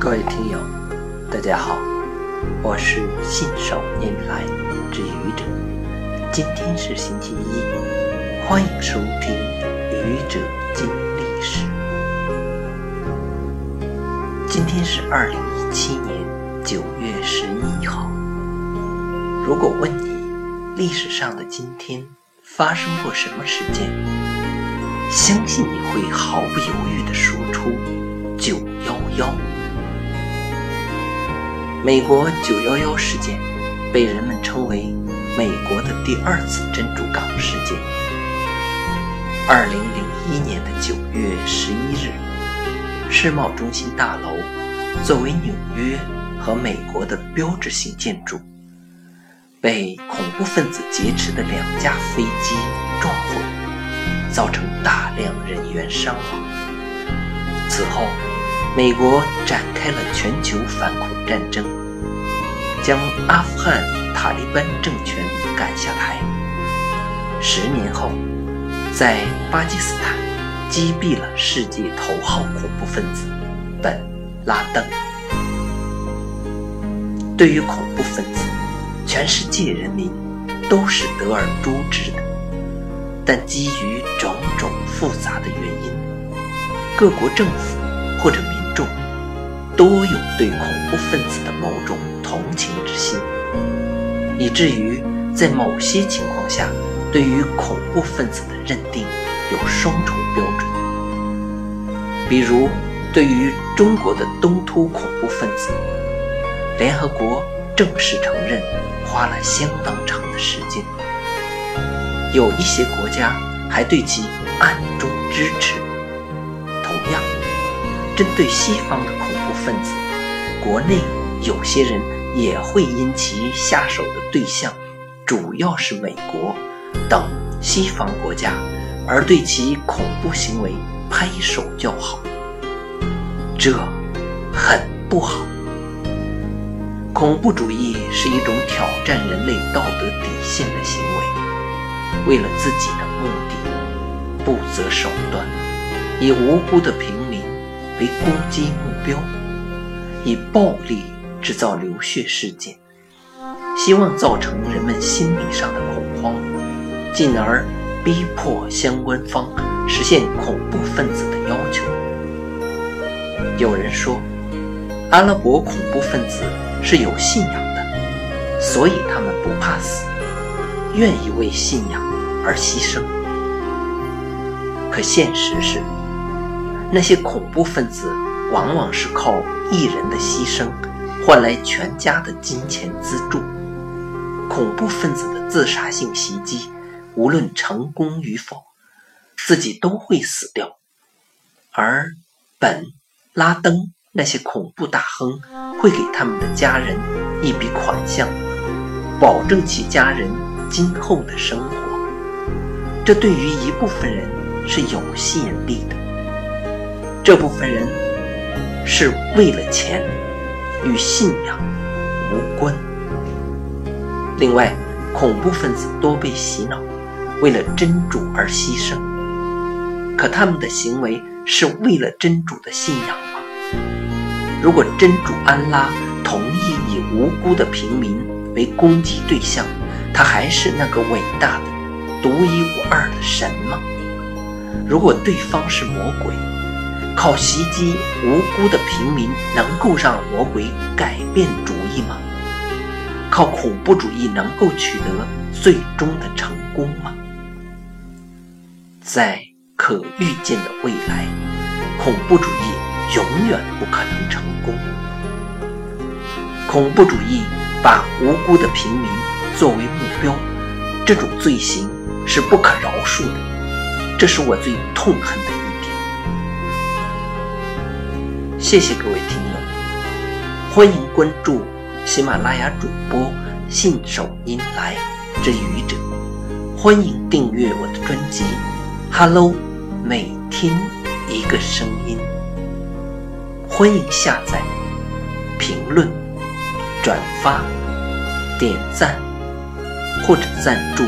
各位听友，大家好，我是信手拈来之愚者。今天是星期一，欢迎收听《愚者经历史》。今天是二零一七年九月十一号。如果问你历史上的今天发生过什么事件，相信你会毫不犹豫地说出九幺幺。美国九幺幺事件被人们称为美国的第二次珍珠港事件。二零零一年的九月十一日，世贸中心大楼作为纽约和美国的标志性建筑，被恐怖分子劫持的两架飞机撞毁，造成大量人员伤亡。此后，美国展开了全球反恐战争，将阿富汗塔利班政权赶下台。十年后，在巴基斯坦击毙了世界头号恐怖分子本拉登。对于恐怖分子，全世界人民都是得而诛之的，但基于种种复杂的原因，各国政府或者民众都有对恐怖分子的某种同情之心，以至于在某些情况下，对于恐怖分子的认定有双重标准。比如，对于中国的东突恐怖分子，联合国正式承认花了相当长的时间，有一些国家还对其暗中支持。同样，针对西方的恐怖分子，国内有些人也会因其下手的对象主要是美国等西方国家，而对其恐怖行为拍手叫好，这很不好。恐怖主义是一种挑战人类道德底线的行为，为了自己的目的，不择手段，以无辜的平民为攻击目标，以暴力制造流血事件，希望造成人们心理上的恐慌，进而逼迫相关方实现恐怖分子的要求。有人说，阿拉伯恐怖分子。是有信仰的，所以他们不怕死，愿意为信仰而牺牲。可现实是，那些恐怖分子往往是靠一人的牺牲换来全家的金钱资助。恐怖分子的自杀性袭击，无论成功与否，自己都会死掉，而本拉登。那些恐怖大亨会给他们的家人一笔款项，保证其家人今后的生活。这对于一部分人是有吸引力的，这部分人是为了钱，与信仰无关。另外，恐怖分子多被洗脑，为了真主而牺牲。可他们的行为是为了真主的信仰吗。如果真主安拉同意以无辜的平民为攻击对象，他还是那个伟大的、独一无二的神吗？如果对方是魔鬼，靠袭击无辜的平民能够让魔鬼改变主意吗？靠恐怖主义能够取得最终的成功吗？在可预见的未来，恐怖主义。永远不可能成功。恐怖主义把无辜的平民作为目标，这种罪行是不可饶恕的。这是我最痛恨的一点。谢谢各位听友，欢迎关注喜马拉雅主播信手拈来之愚者，欢迎订阅我的专辑《Hello》，每天一个声音。欢迎下载、评论、转发、点赞或者赞助。